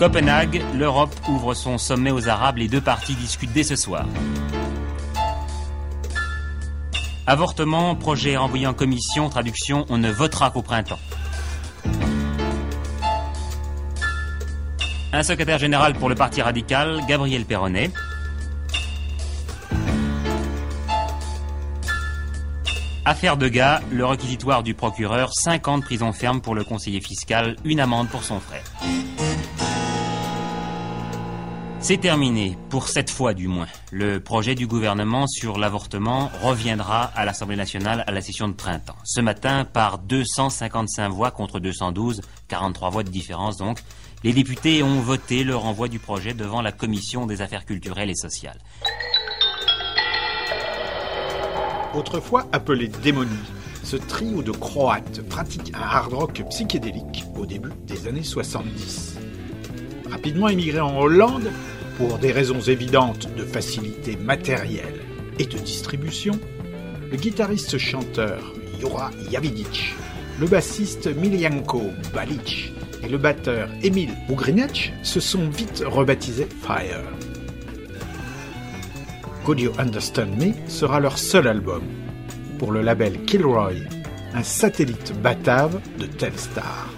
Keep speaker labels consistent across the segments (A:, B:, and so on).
A: Copenhague, l'Europe ouvre son sommet aux Arabes. Les deux parties discutent dès ce soir. Avortement, projet envoyé en commission, traduction, on ne votera qu'au printemps. Un secrétaire général pour le Parti radical, Gabriel Perronnet. Affaire de gars, le requisitoire du procureur, 50 ans de prison ferme pour le conseiller fiscal, une amende pour son frère. C'est terminé, pour cette fois du moins. Le projet du gouvernement sur l'avortement reviendra à l'Assemblée nationale à la session de printemps. Ce matin, par 255 voix contre 212, 43 voix de différence donc, les députés ont voté le renvoi du projet devant la Commission des affaires culturelles et sociales.
B: Autrefois appelé Démonie, ce trio de Croates pratique un hard rock psychédélique au début des années 70. Rapidement émigré en Hollande, pour des raisons évidentes de facilité matérielle et de distribution, le guitariste-chanteur Jura Javidic, le bassiste Miljanko Balic et le batteur Emil Ugrinec se sont vite rebaptisés Fire. Could You Understand Me sera leur seul album. Pour le label Kilroy, un satellite batave de Telstar.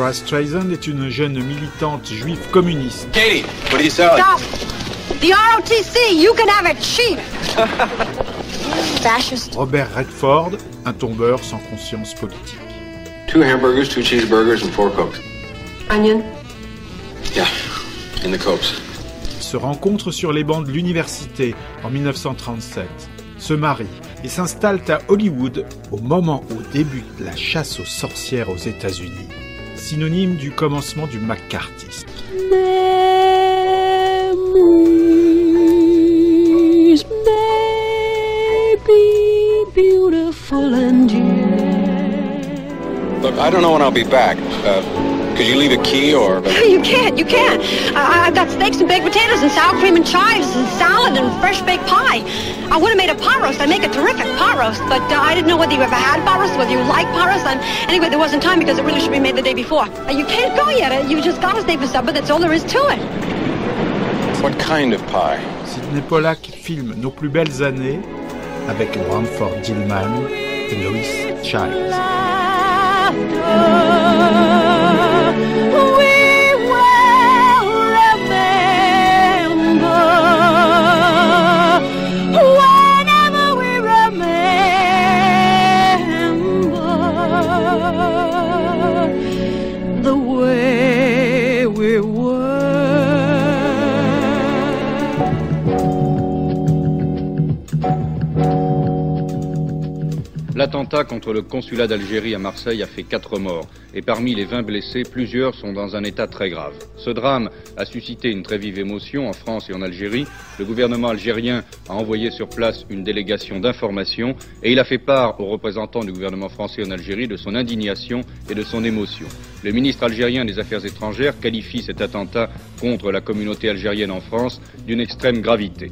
B: Barbara Streisand est une jeune militante juive communiste.
C: Katie, what are you selling?
D: Stop! The ROTC, you can have it cheap! Fascist.
B: Robert Redford, un tombeur sans conscience politique.
C: Two hamburgers, two cheeseburgers, and four cokes.
D: Onion.
C: Yeah, in the cokes.
B: se rencontrent sur les bancs de l'université en 1937, se marient et s'installent à Hollywood au moment où débute la chasse aux sorcières aux États-Unis, synonyme du commencement du McCarthyisme.
E: Memories may be beautiful and
C: Look, I don't know when I'll be back. Uh, could you leave a key or...
D: You can't, you can't. I, I've got steaks and baked potatoes and sour cream and chives and salad and fresh baked pie. I would have made a pot roast. I'd make a terrific pot roast, but uh, I didn't know whether you ever had pot roast, whether you like pot roast. And anyway, there wasn't time because it really should be made the day before. Uh, you can't go yet. Uh, You just got to stay for supper. That's all there is to it.
C: What kind of pie?
B: Sidney Pollack filme Nos plus belles années avec Branford Dillman et Lois Child.
F: Contre le consulat d'Algérie à Marseille a fait quatre morts, et parmi les 20 blessés, plusieurs sont dans un état très grave. Ce drame a suscité une très vive émotion en France et en Algérie. Le gouvernement algérien a envoyé sur place une délégation d'information, et il a fait part aux représentants du gouvernement français en Algérie de son indignation et de son émotion. Le ministre algérien des Affaires étrangères qualifie cet attentat contre la communauté algérienne en France d'une extrême gravité.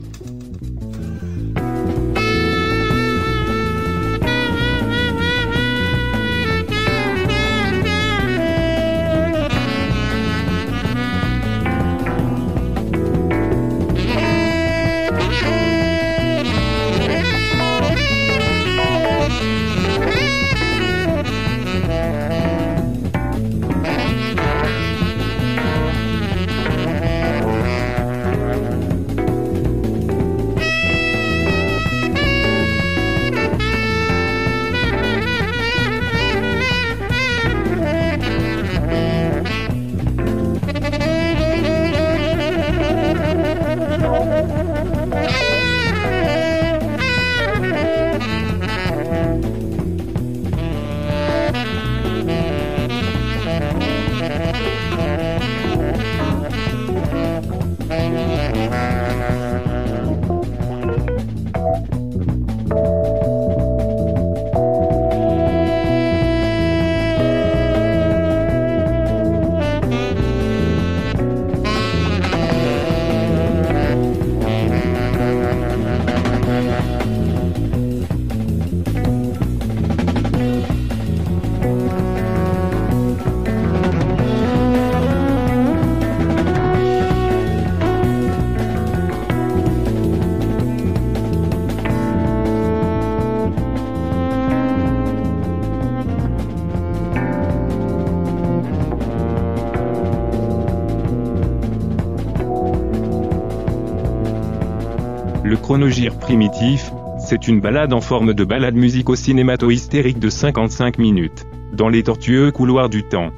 G: C'est une balade en forme de balade musico-cinémato-hystérique de 55 minutes, dans les tortueux couloirs du temps.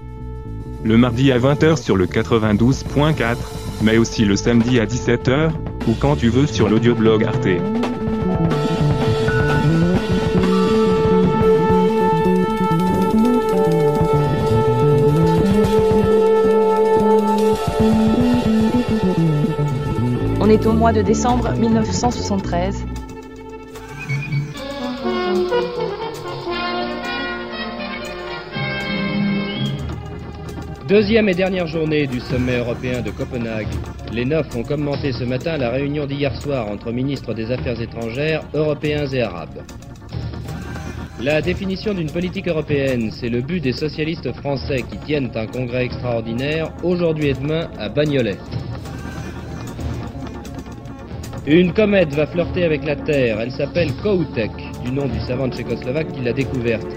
G: Le mardi à 20h sur le 92.4, mais aussi le samedi à 17h, ou quand tu veux sur l'audioblog Arte.
H: On est au mois de décembre 1973.
I: Deuxième et dernière journée du sommet européen de Copenhague. Les neuf ont commenté ce matin la réunion d'hier soir entre ministres des Affaires étrangères européens et arabes. La définition d'une politique européenne, c'est le but des socialistes français qui tiennent un congrès extraordinaire aujourd'hui et demain à Bagnolet. Une comète va flirter avec la Terre. Elle s'appelle Koutek, du nom du savant tchécoslovaque qui l'a découverte.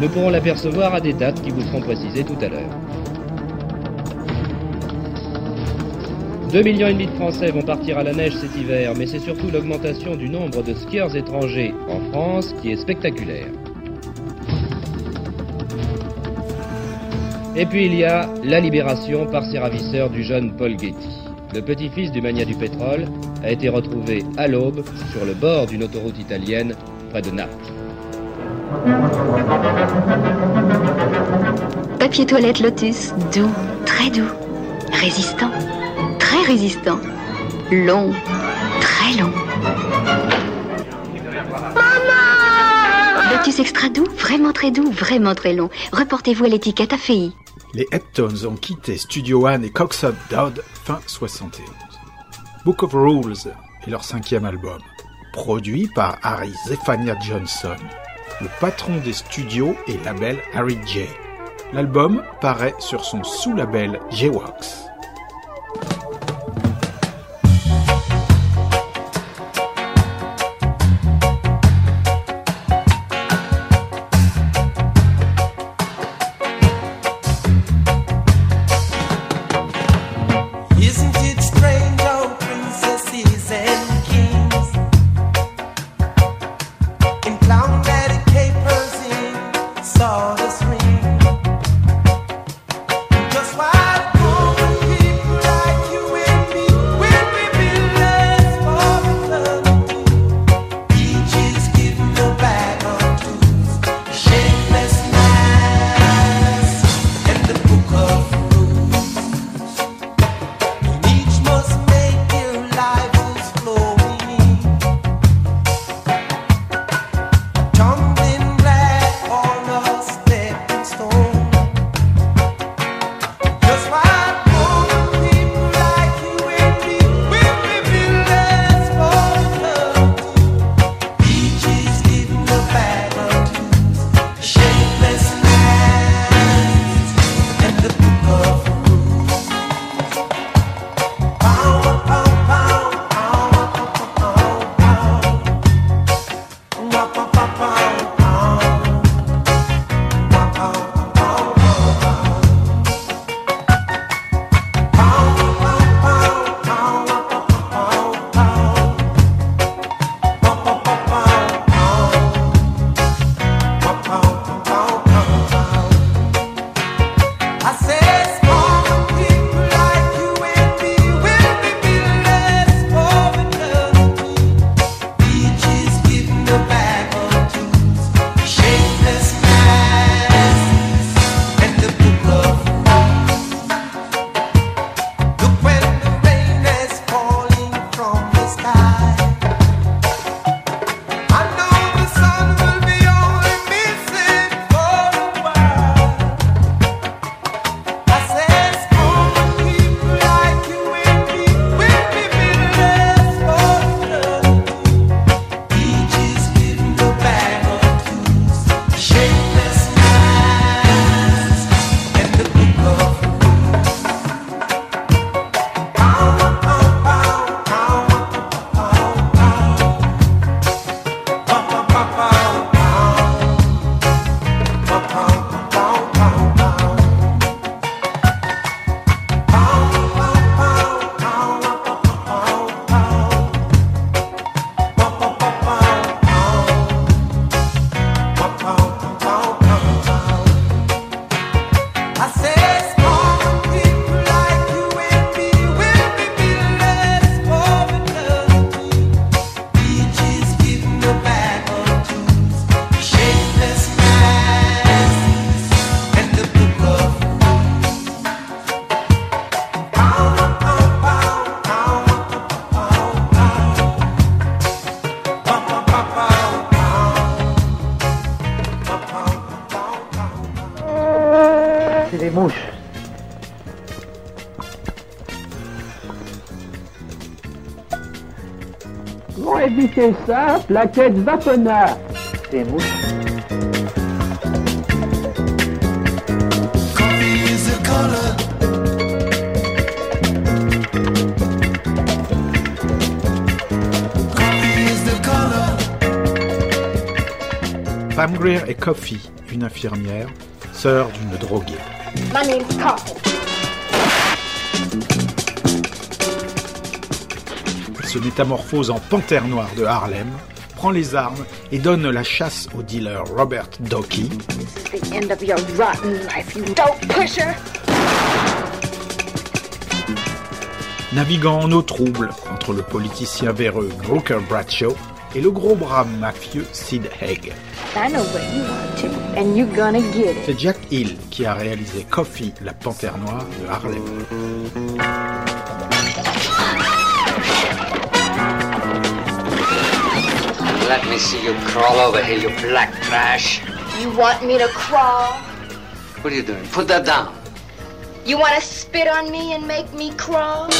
I: Nous pourrons l'apercevoir à des dates qui vous seront précisées tout à l'heure. 2 millions de Français vont partir à la neige cet hiver, mais c'est surtout l'augmentation du nombre de skieurs étrangers en France qui est spectaculaire. Et puis il y a la libération par ses ravisseurs du jeune Paul Getty. Le petit-fils du mania du pétrole a été retrouvé à l'aube sur le bord d'une autoroute italienne près de Naples.
J: Papier toilette Lotus, doux, très doux, résistant, très résistant, long, très long. Lotus extra doux, vraiment très doux, vraiment très long. Reportez-vous à l'étiquette AFI.
K: Les Heptones ont quitté Studio One et Cox Up Dodd fin 71. Book of Rules est leur cinquième album, produit par Harry Zephania Johnson, le patron des studios et label Harry J. L'album paraît sur son sous-label J-Wax.
L: The color. Coffee is the color.
K: Pam Grier est Coffee, une infirmière, sœur d'une droguée.
M: My name's Coffee.
B: Se métamorphose en panthère noire de Harlem, prend les armes et donne la chasse au dealer Robert Docky, naviguant en eau trouble entre le politicien véreux Brooker Bradshaw et le gros bras mafieux Sid Haig. C'est Jack Hill qui a réalisé Coffee, la panthère noire de Harlem.
N: Let me see you crawl over here, you black trash.
M: You want me to crawl?
N: What are you doing? Put that down.
M: You want to spit on me and make me crawl?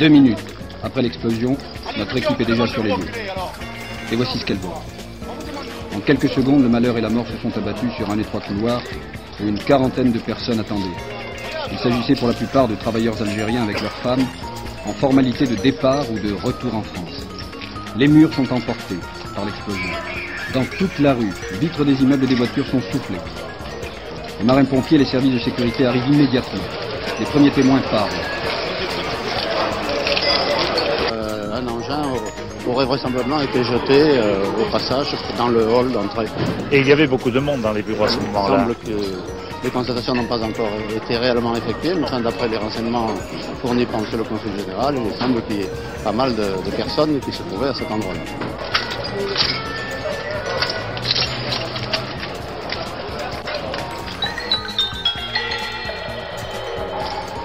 O: Deux minutes après l'explosion, notre équipe est déjà sur les lieux. Et voici ce qu'elle voit. En quelques secondes, le malheur et la mort se sont abattus sur un étroit couloir où une quarantaine de personnes attendaient. Il s'agissait pour la plupart de travailleurs algériens avec leurs femmes, en formalité de départ ou de retour en France. Les murs sont emportés par l'explosion. Dans toute la rue, vitres des immeubles et des voitures sont soufflées. Les marins-pompiers et les services de sécurité arrivent immédiatement. Les premiers témoins parlent.
P: Un engin aurait vraisemblablement été jeté euh, au passage dans le hall d'entrée.
C: Et il y avait beaucoup de monde dans les bureaux à ce
P: Il
C: moment-là.
P: semble que les constatations n'ont pas encore été réellement effectuées, mais enfin, d'après les renseignements fournis par monsieur le consul général, il semble qu'il y ait pas mal de, de personnes qui se trouvaient à cet endroit-là.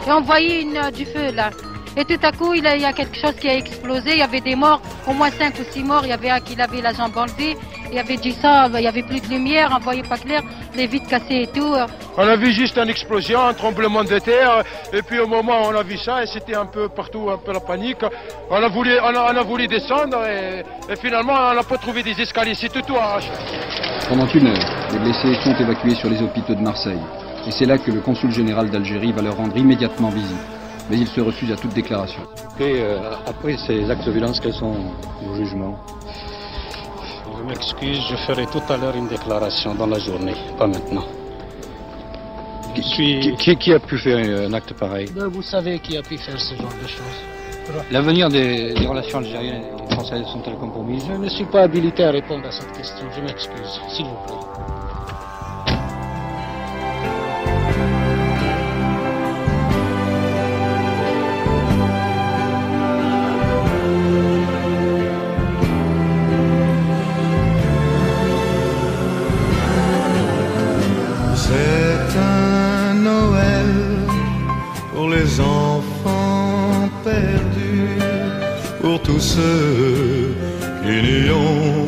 Q: Et on voyait une, euh, du feu là. Et tout à coup, il y, a, quelque chose qui a explosé. Il y avait des morts, au moins 5 ou 6 morts. Il y avait un qui avait la jambe enlevée. Il y avait du sang, il y avait plus de lumière, on voyait pas clair, les vitres cassées et tout.
R: On a vu juste une explosion, un tremblement de terre, et puis au moment où on a vu ça, et c'était un peu partout, un peu la panique. On a voulu, on a, on a voulu descendre, et, et finalement, on n'a pas trouvé des escaliers, c'est tout arraché.
O: Pendant une heure, les blessés sont évacués sur les hôpitaux de Marseille. Et c'est là que le consul général d'Algérie va leur rendre immédiatement visite. Mais il se refuse à toute déclaration.
S: Et euh, après ces actes de violence, quels sont vos jugements?
T: Je m'excuse, je ferai tout à l'heure une déclaration dans la journée, pas maintenant. Je suis...
S: qui, qui- qui a pu faire un acte pareil?
T: Ben, vous savez qui a pu faire ce genre de choses.
S: L'avenir des, des relations algériennes et françaises sont-elles compromises?
T: Je ne suis pas habilité à répondre à cette question, je m'excuse, s'il vous plaît.
U: Perdus, pour tous ceux qui n'y ont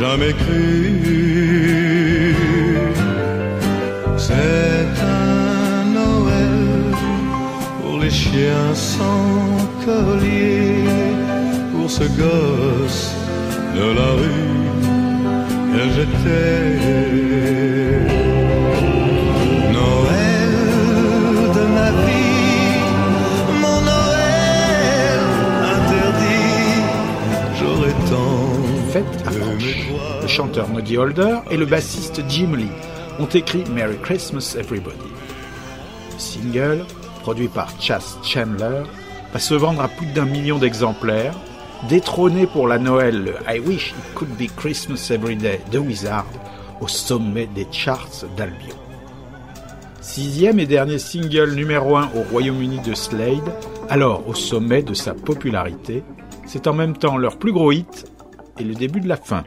U: jamais cru. C'est un Noël pour les chiens sans collier, pour ce gosse de la rue que j'étais.
B: Chanteur Muddy Holder et le bassiste Jim Lee ont écrit Merry Christmas Everybody. Le single, produit par Chas Chandler, va se vendre à plus d'un million d'exemplaires, détrôner pour la Noël I Wish It Could Be Christmas Every Day de Wizard au sommet des charts d'Albion. Sixième et dernier single numéro 1 au Royaume-Uni de Slade, alors au sommet de sa popularité, c'est en même temps leur plus gros hit et le début de la fin.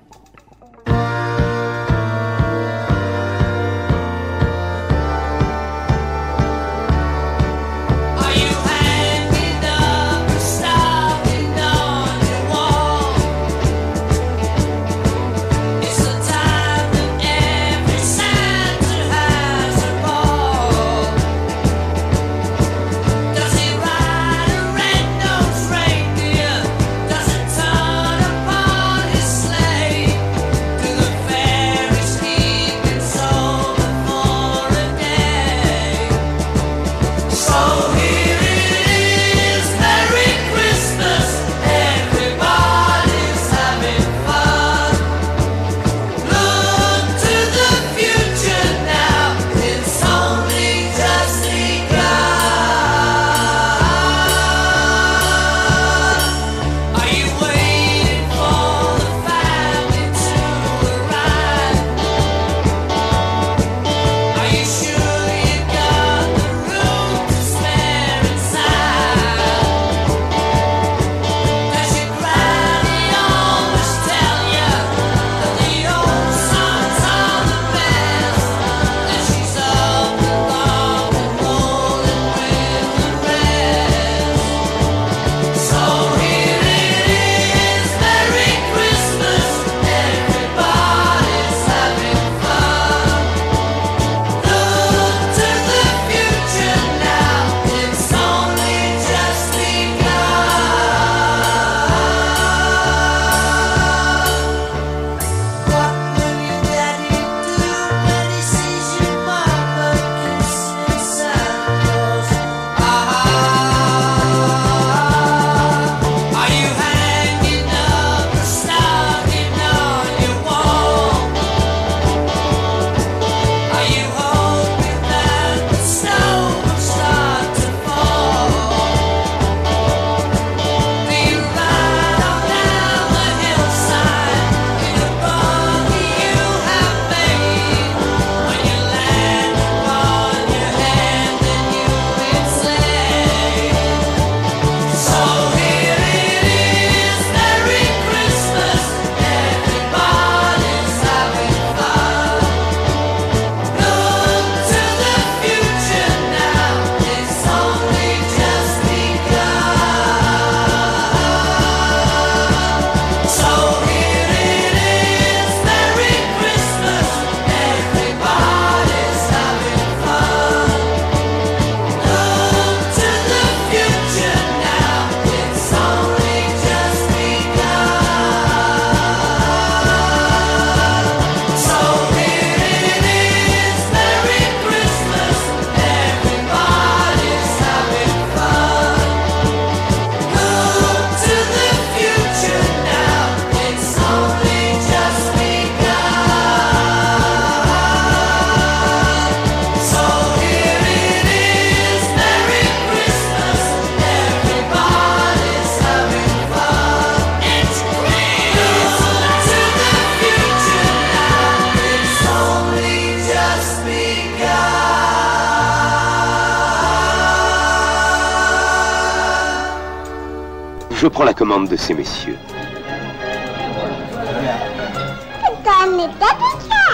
V: De ces messieurs.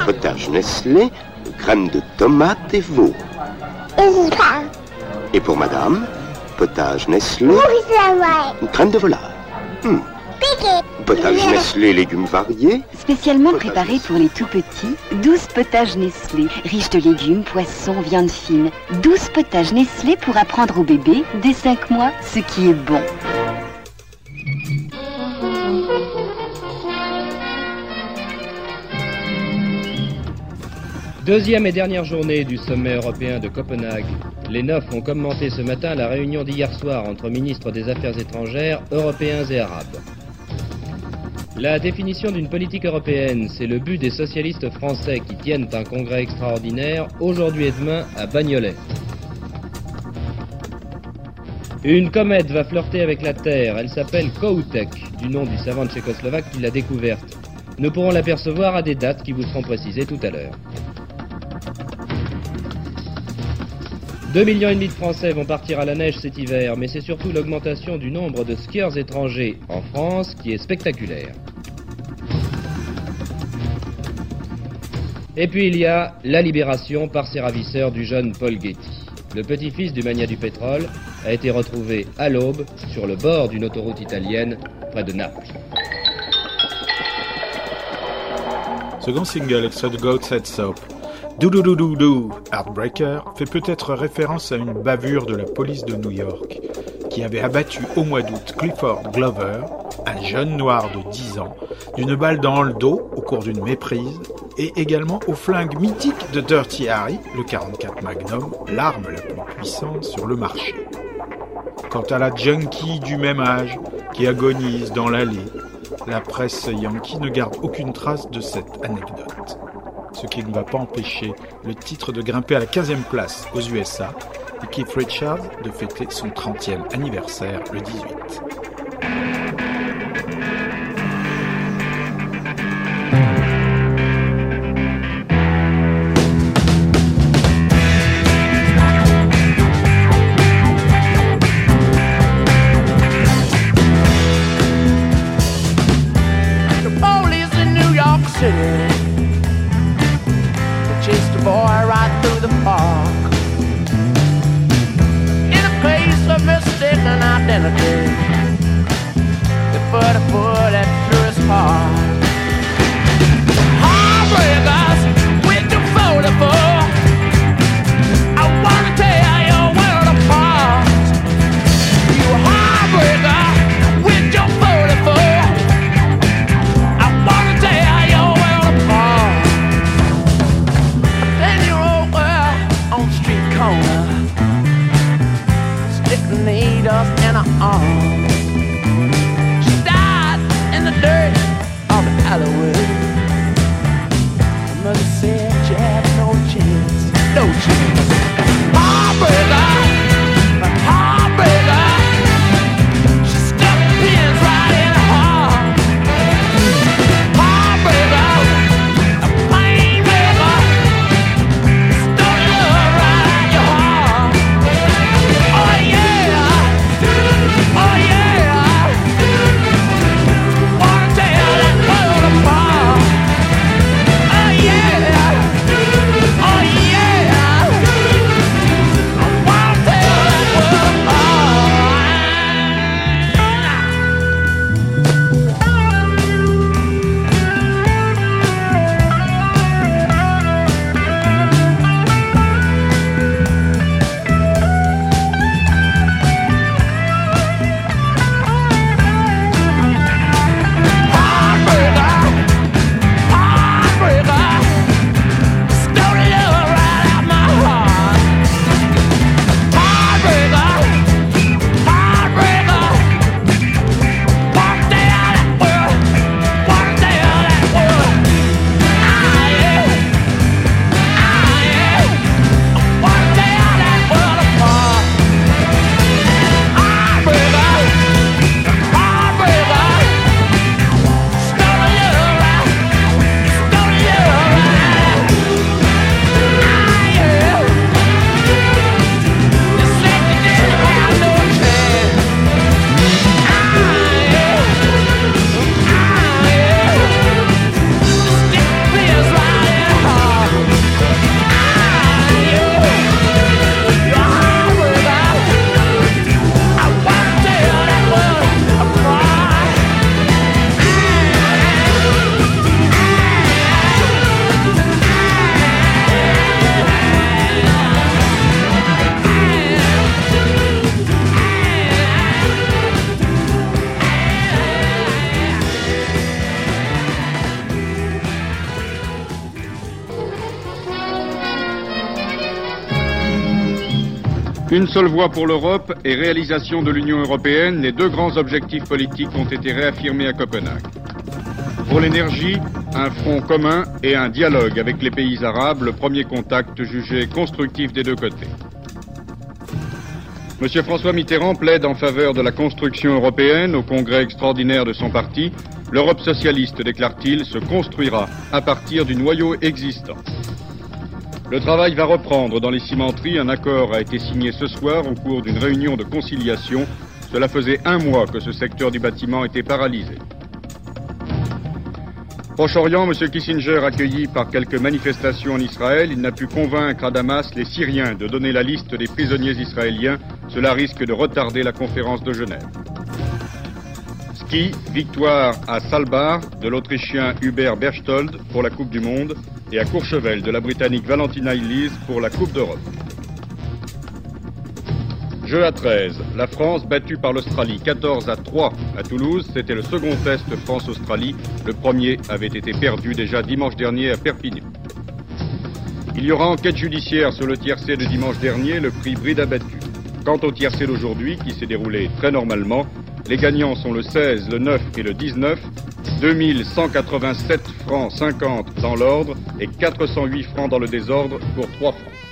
V: Potage Nestlé, crème de tomate et veau. Et pour madame, potage Nestlé, crème de volaille. Hmm. Potage Nestlé, légumes variés.
J: Spécialement préparé pour les tout petits, 12 potages Nestlé, riches de légumes, poissons, viande fine. 12 potages Nestlé pour apprendre au bébé, dès 5 mois, ce qui est bon.
I: Deuxième et dernière journée du sommet européen de Copenhague. Les neuf ont commenté ce matin la réunion d'hier soir entre ministres des Affaires étrangères européens et arabes. La définition d'une politique européenne, c'est le but des socialistes français qui tiennent un congrès extraordinaire aujourd'hui et demain à Bagnolet. Une comète va flirter avec la Terre, elle s'appelle Kohoutek, du nom du savant tchécoslovaque qui l'a découverte. Nous pourrons l'apercevoir à des dates qui vous seront précisées tout à l'heure. 2 millions et demi de Français vont partir à la neige cet hiver, mais c'est surtout l'augmentation du nombre de skieurs étrangers en France qui est spectaculaire. Et puis il y a la libération par ses ravisseurs du jeune Paul Getty. Le petit-fils du mania du pétrole a été retrouvé à l'aube sur le bord d'une autoroute italienne près de Naples.
B: Second single de Head Soap. Doudoudoudou Heartbreaker fait peut-être référence à une bavure de la police de New York qui avait abattu au mois d'août Clifford Glover, un jeune noir de 10 ans, d'une balle dans le dos au cours d'une méprise et également au flingue mythique de Dirty Harry, le 44 Magnum, l'arme la plus puissante sur le marché. Quant à la junkie du même âge qui agonise dans l'allée, la presse yankee ne garde aucune trace de cette anecdote ce qui ne va pas empêcher le titre de grimper à la 15e place aux USA et Keith Richards de fêter son 30e anniversaire le 18.
F: Une seule voie pour l'Europe et réalisation de l'Union européenne, les deux grands objectifs politiques ont été réaffirmés à Copenhague. Pour l'énergie, un front commun et un dialogue avec les pays arabes, le premier contact jugé constructif des deux côtés. M. François Mitterrand plaide en faveur de la construction européenne au congrès extraordinaire de son parti. L'Europe socialiste, déclare-t-il, se construira à partir du noyau existant. Le travail va reprendre dans les cimenteries. Un accord a été signé ce soir au cours d'une réunion de conciliation. Cela faisait un mois que ce secteur du bâtiment était paralysé. Proche-Orient, M. Kissinger accueilli par quelques manifestations en Israël, il n'a pu convaincre à Damas les Syriens de donner la liste des prisonniers israéliens. Cela risque de retarder la conférence de Genève. Ski, victoire à Salbar de l'Autrichien Hubert Berchtold pour la Coupe du Monde et à Courchevel de la Britannique Valentina Illies pour la Coupe d'Europe. Jeu à 13. La France battue par l'Australie 14 à 3 à Toulouse. C'était le second test France-Australie. Le premier avait été perdu déjà dimanche dernier à Perpignan. Il y aura enquête judiciaire sur le tiercé de dimanche dernier, le prix Bride abattu. Quant au tiercé d'aujourd'hui, qui s'est déroulé très normalement, les gagnants sont le 16, le 9 et le 19. 2187 francs 50 dans l'ordre et 408 francs dans le désordre pour 3 francs.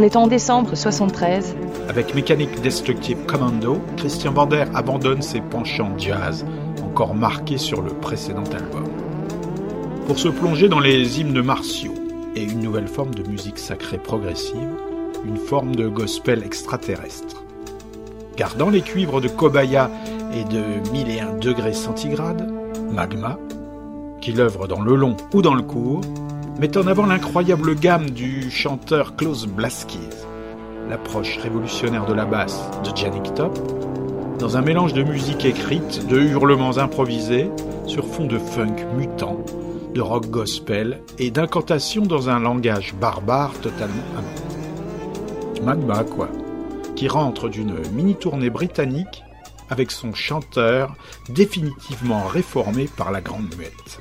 H: On est en décembre 73.
B: Avec Mécanique Destructive Commando, Christian Vander abandonne ses penchants jazz, encore marqués sur le précédent album, pour se plonger dans les hymnes martiaux et une nouvelle forme de musique sacrée progressive, une forme de gospel extraterrestre. Gardant les cuivres de Kobaya et de 1001 degrés centigrades, Magma, qu'il œuvre dans le long ou dans le court, met en avant l'incroyable gamme du chanteur Klaus Blaskies, l'approche révolutionnaire de la basse de Janik Top, dans un mélange de musique écrite, de hurlements improvisés, sur fond de funk mutant, de rock gospel et d'incantations dans un langage barbare totalement inventé. Magma, quoi, qui rentre d'une mini-tournée britannique avec son chanteur définitivement réformé par la Grande Muette.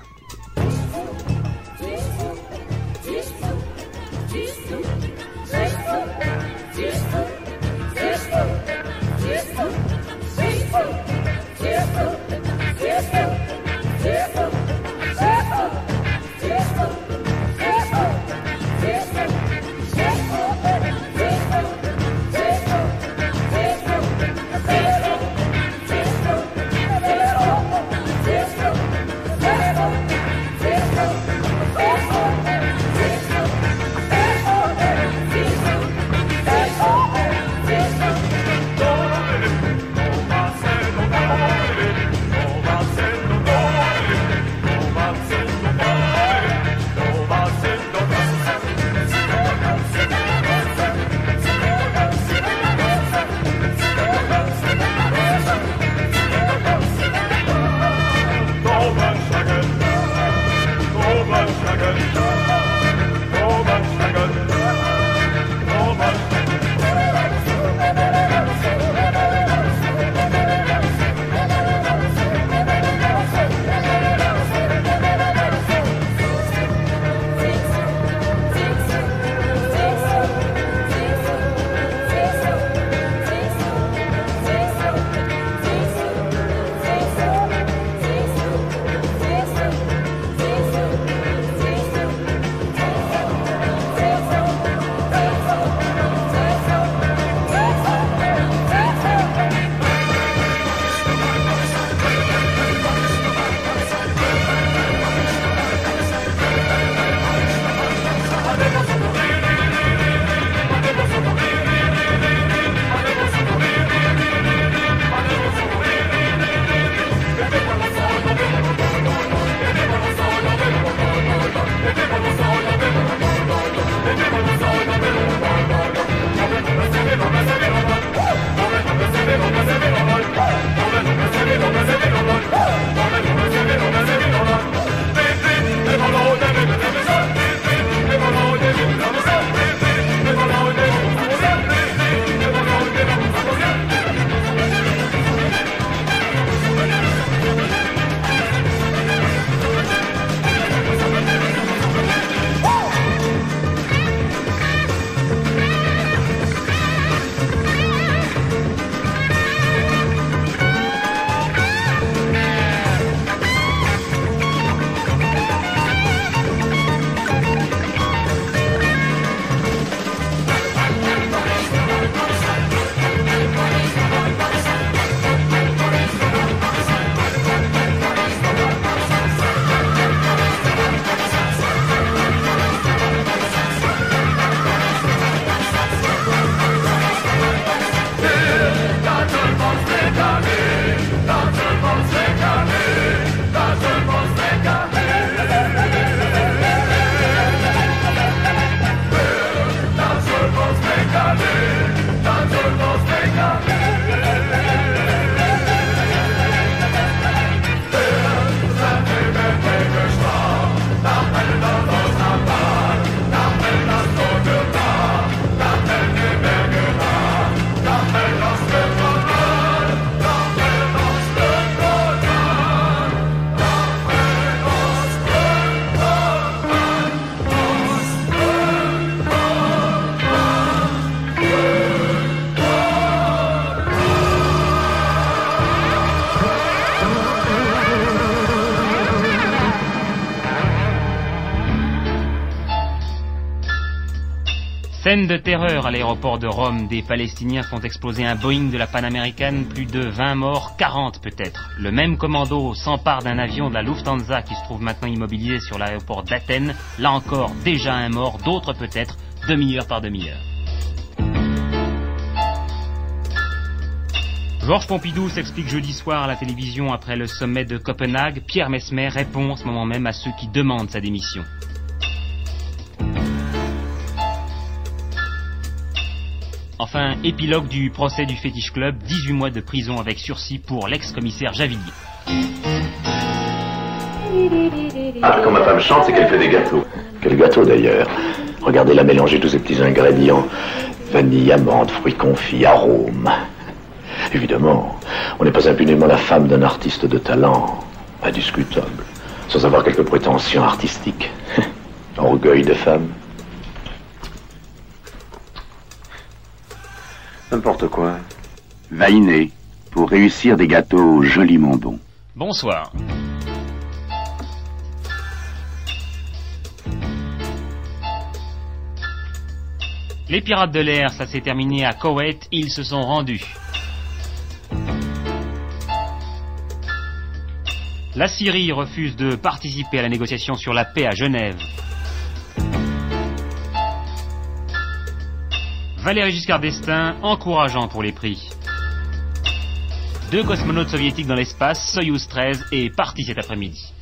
A: Scène de terreur à l'aéroport de Rome. Des Palestiniens font exploser un Boeing de la Panaméricaine. Plus de 20 morts, 40 peut-être. Le même commando s'empare d'un avion de la Lufthansa qui se trouve maintenant immobilisé sur l'aéroport d'Athènes. Là encore, déjà un mort, d'autres peut-être, demi-heure par demi-heure. Georges Pompidou s'explique jeudi soir à la télévision après le sommet de Copenhague. Pierre Mesmer répond en ce moment même à ceux qui demandent sa démission. Enfin, épilogue du procès du Fétiche Club, 18 mois de prison avec sursis pour l'ex-commissaire Javillier.
W: Ah, quand ma femme chante, c'est qu'elle fait des gâteaux. Quel gâteau d'ailleurs Regardez-la mélanger tous ces petits ingrédients. Vanille, amande, fruits confits, arômes. Évidemment, on n'est pas impunément la femme d'un artiste de talent. Indiscutable. Sans avoir quelques prétentions artistiques. Orgueil de femme.
V: N'importe quoi. Vainer pour réussir des gâteaux joliment bons.
A: Bonsoir. Les pirates de l'air, ça s'est terminé à Koweït, ils se sont rendus. La Syrie refuse de participer à la négociation sur la paix à Genève. Valéry Giscard d'Estaing, encourageant pour les prix. Deux cosmonautes soviétiques dans l'espace, Soyuz 13, est parti cet après-midi.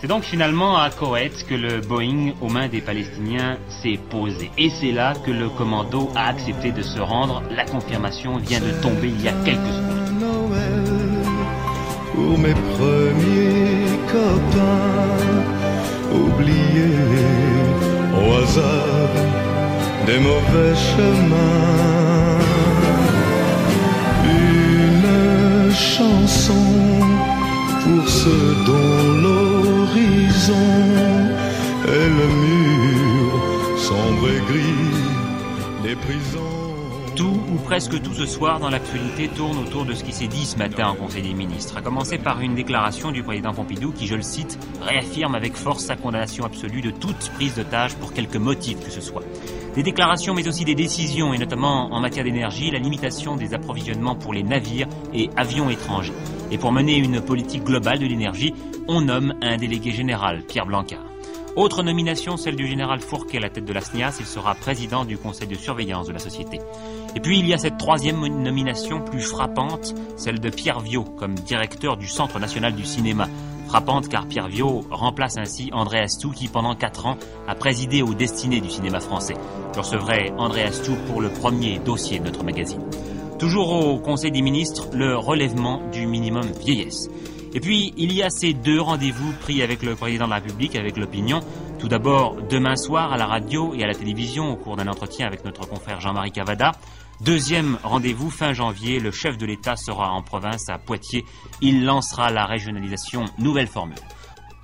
A: C'est donc finalement à Koweït que le Boeing aux mains des Palestiniens s'est posé. Et c'est là que le commando a accepté de se rendre. La confirmation vient de tomber il y a quelques secondes.
U: Au hasard des mauvais chemins. Une chanson pour ceux dont l'horizon est le mur sombre et gris des prisons.
A: Tout ou presque tout ce soir dans l'actualité tourne autour de ce qui s'est dit ce matin en Conseil des ministres, à commencer par une déclaration du président Pompidou qui, je le cite, réaffirme avec force sa condamnation absolue de toute prise d'otage pour quelque motif que ce soit. Des déclarations mais aussi des décisions, et notamment en matière d'énergie, la limitation des approvisionnements pour les navires et avions étrangers. Et pour mener une politique globale de l'énergie, on nomme un délégué général, Pierre Blancard. Autre nomination, celle du général Fourquet à la tête de la SNIAS, il sera président du conseil de surveillance de la société. Et puis il y a cette troisième nomination plus frappante, celle de Pierre Viau comme directeur du Centre national du cinéma. Frappante car Pierre Viau remplace ainsi André Astou qui pendant quatre ans a présidé aux destinées du cinéma français. Je recevrai André Astou pour le premier dossier de notre magazine. Toujours au Conseil des ministres, le relèvement du minimum vieillesse. Et puis, il y a ces deux rendez-vous pris avec le président de la République, avec l'opinion. Tout d'abord, demain soir à la radio et à la télévision, au cours d'un entretien avec notre confrère Jean-Marie Cavada. Deuxième rendez-vous, fin janvier, le chef de l'État sera en province à Poitiers. Il lancera la régionalisation nouvelle formule.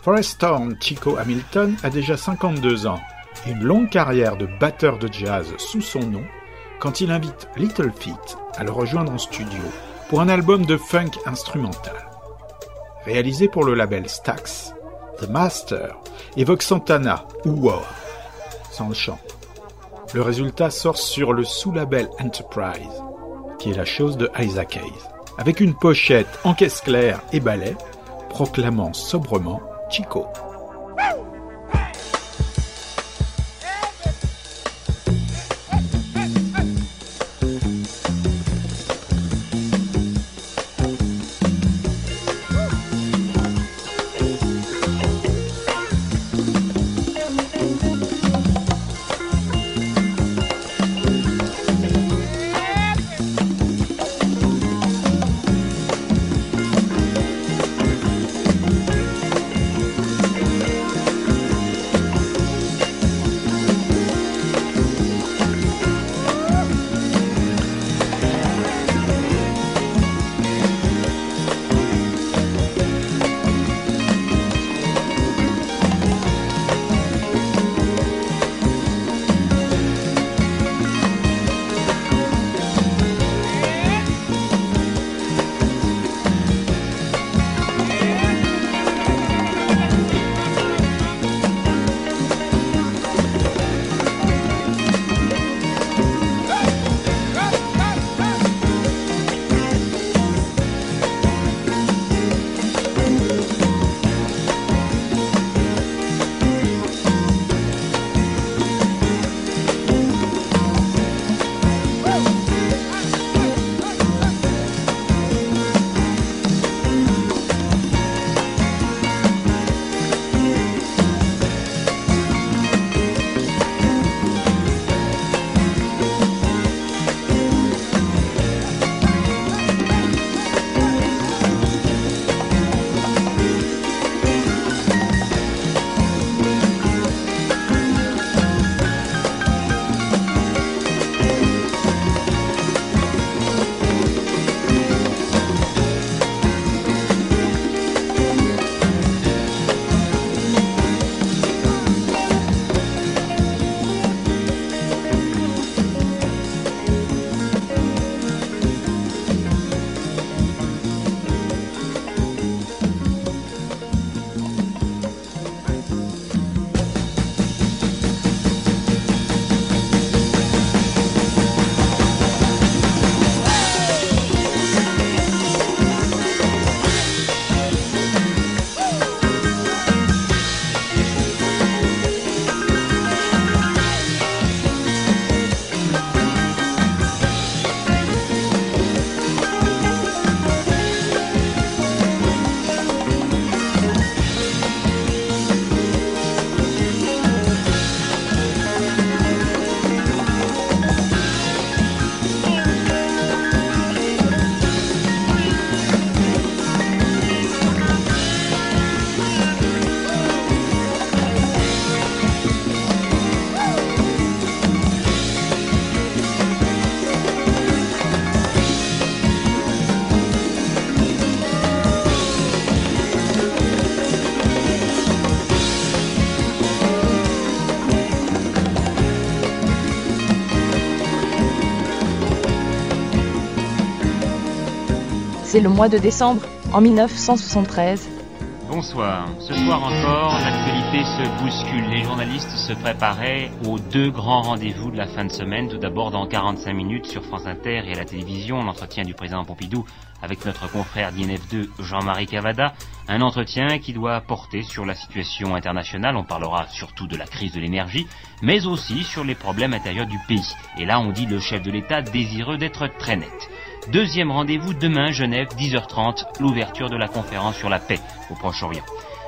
B: Forrest Thorne Chico Hamilton a déjà 52 ans et une longue carrière de batteur de jazz sous son nom quand il invite Little Feat à le rejoindre en studio pour un album de funk instrumental. Réalisé pour le label Stax, The Master évoque Santana ou War, sans le chant. Le résultat sort sur le sous-label Enterprise, qui est la chose de Isaac Hayes, avec une pochette en caisse claire et balai, proclamant sobrement Chico.
H: C'est le mois de décembre, en 1973.
A: Bonsoir. Ce soir encore, l'actualité se bouscule. Les journalistes se préparaient aux deux grands rendez-vous de la fin de semaine. Tout d'abord, dans 45 minutes sur France Inter et à la télévision, l'entretien du président Pompidou avec notre confrère d'INF2 Jean-Marie Cavada. Un entretien qui doit porter sur la situation internationale. On parlera surtout de la crise de l'énergie, mais aussi sur les problèmes intérieurs du pays. Et là, on dit le chef de l'État désireux d'être très net. Deuxième rendez-vous demain, Genève, 10h30, l'ouverture de la conférence sur la paix au Proche-Orient.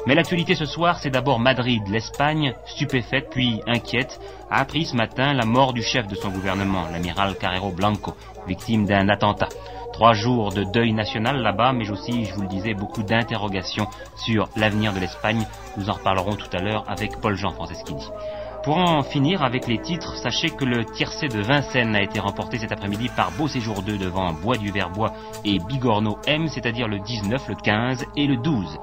A: Mais l'actualité ce soir, c'est d'abord Madrid. L'Espagne, stupéfaite puis inquiète, a appris ce matin la mort du chef de son gouvernement, l'amiral Carrero Blanco, victime d'un attentat. Trois jours de deuil national là-bas, mais aussi, je vous le disais, beaucoup d'interrogations sur l'avenir de l'Espagne. Nous en reparlerons tout à l'heure avec Paul-Jean Franceschini. Pour en finir avec les titres, sachez que le tiercé de Vincennes a été remporté cet après-midi par Beau Séjour 2 devant Bois du Verbois et Bigorneau M, c'est-à-dire le 19, le 15 et le 12.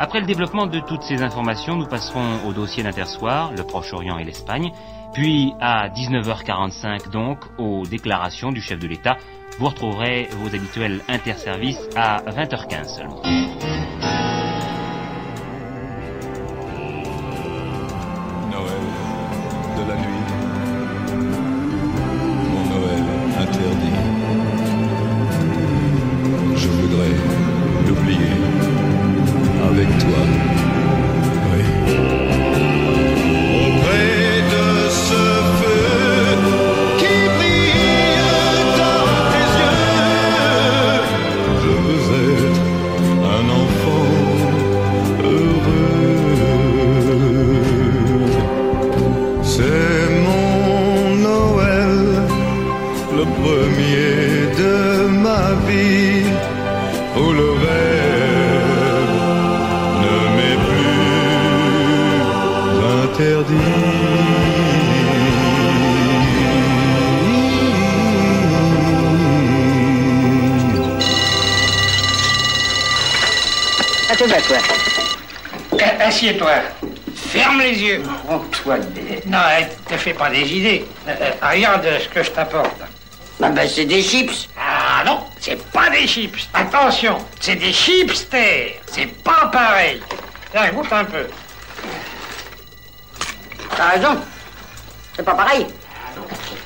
A: Après le développement de toutes ces informations, nous passerons au dossier d'Intersoir, le Proche-Orient et l'Espagne, puis à 19h45 donc aux déclarations du chef de l'État. Vous retrouverez vos habituels interservices à 20h15 seulement.
X: Fais pas des idées. Euh, regarde ce que je t'apporte.
Y: Ah ben, c'est des chips.
X: Ah non, c'est pas des chips. Attention, c'est des chipsters. C'est pas pareil. Tiens, goûte un peu.
Y: T'as raison. C'est pas pareil.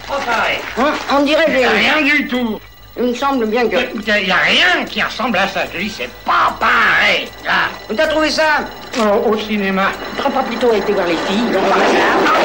X: Pas pareil.
Y: Hein, on dirait des...
X: Rien du tout.
Y: Il me semble bien que...
X: Il n'y a rien qui ressemble à ça. Je dis, c'est pas pareil. Ah.
Y: Où t'as trouvé ça?
X: Au, au cinéma.
Y: T'aurais pas plutôt été voir les filles là, par hasard?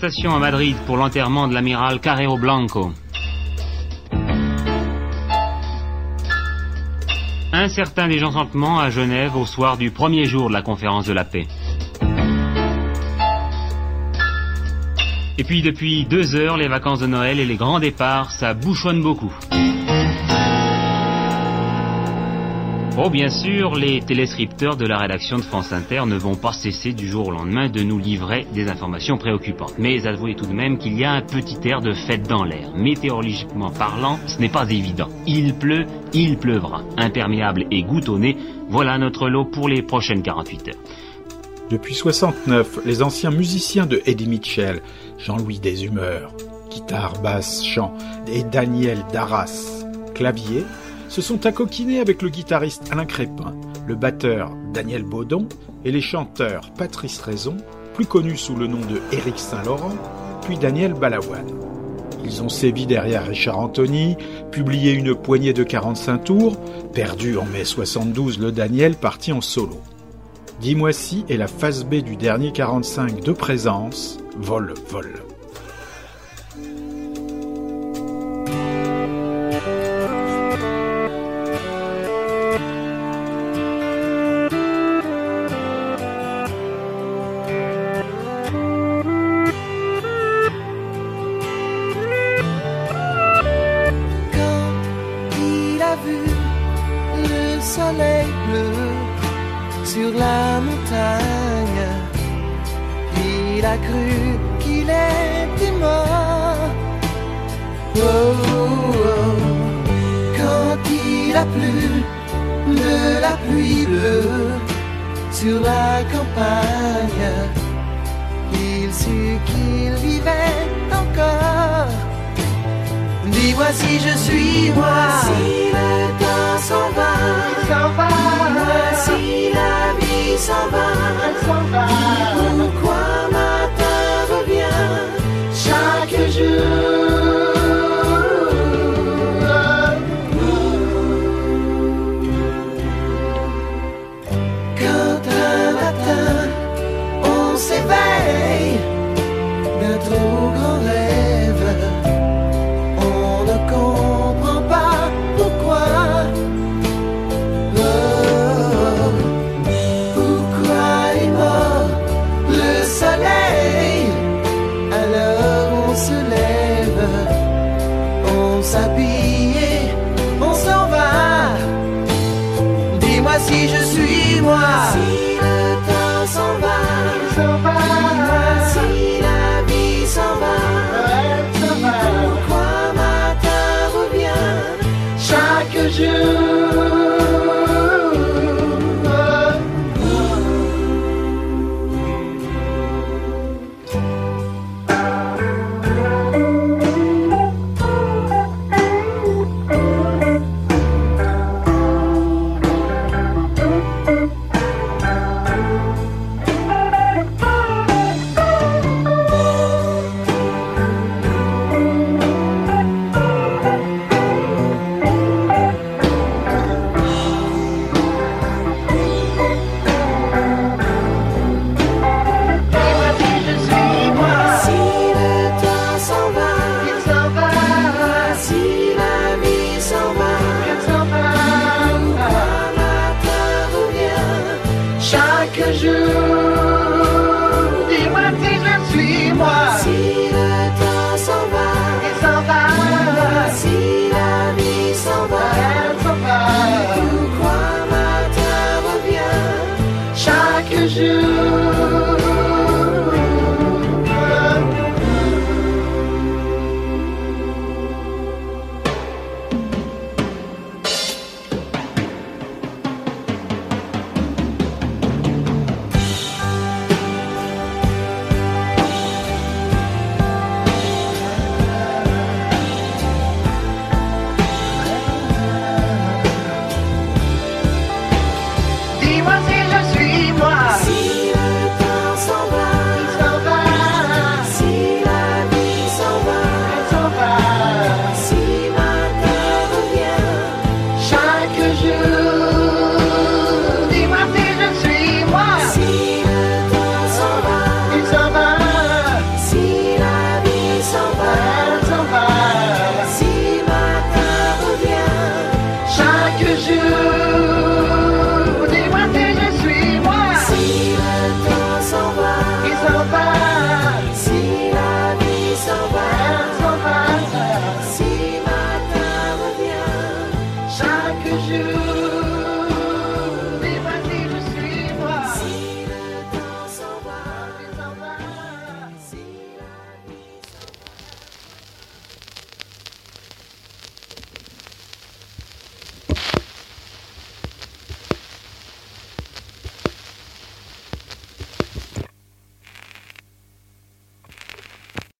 A: Manifestation à Madrid pour l'enterrement de l'amiral Carrero Blanco. Un certain désenchantement à Genève au soir du premier jour de la conférence de la paix. Et puis depuis deux heures, les vacances de Noël et les grands départs, ça bouchonne beaucoup. Oh, bien sûr, les téléscripteurs de la rédaction de France Inter ne vont pas cesser du jour au lendemain de nous livrer des informations préoccupantes. Mais avouez tout de même qu'il y a un petit air de fête dans l'air. Météorologiquement parlant, ce n'est pas évident. Il pleut, il pleuvra. Imperméable et goutonné, voilà notre lot pour les prochaines 48 heures.
B: Depuis 69, les anciens musiciens de Eddie Mitchell, Jean-Louis Deshumeurs, guitare, basse, chant, et Daniel Darras, clavier, se sont accoquinés avec le guitariste Alain Crépin, le batteur Daniel Baudon et les chanteurs Patrice Raison, plus connu sous le nom de Éric Saint-Laurent, puis Daniel Balavoine.
K: Ils ont sévi derrière Richard Anthony, publié une poignée de 45 tours, perdu en mai 72 le Daniel parti en solo. Dis-moi si est la phase B du dernier 45 de présence, Vol, Vol.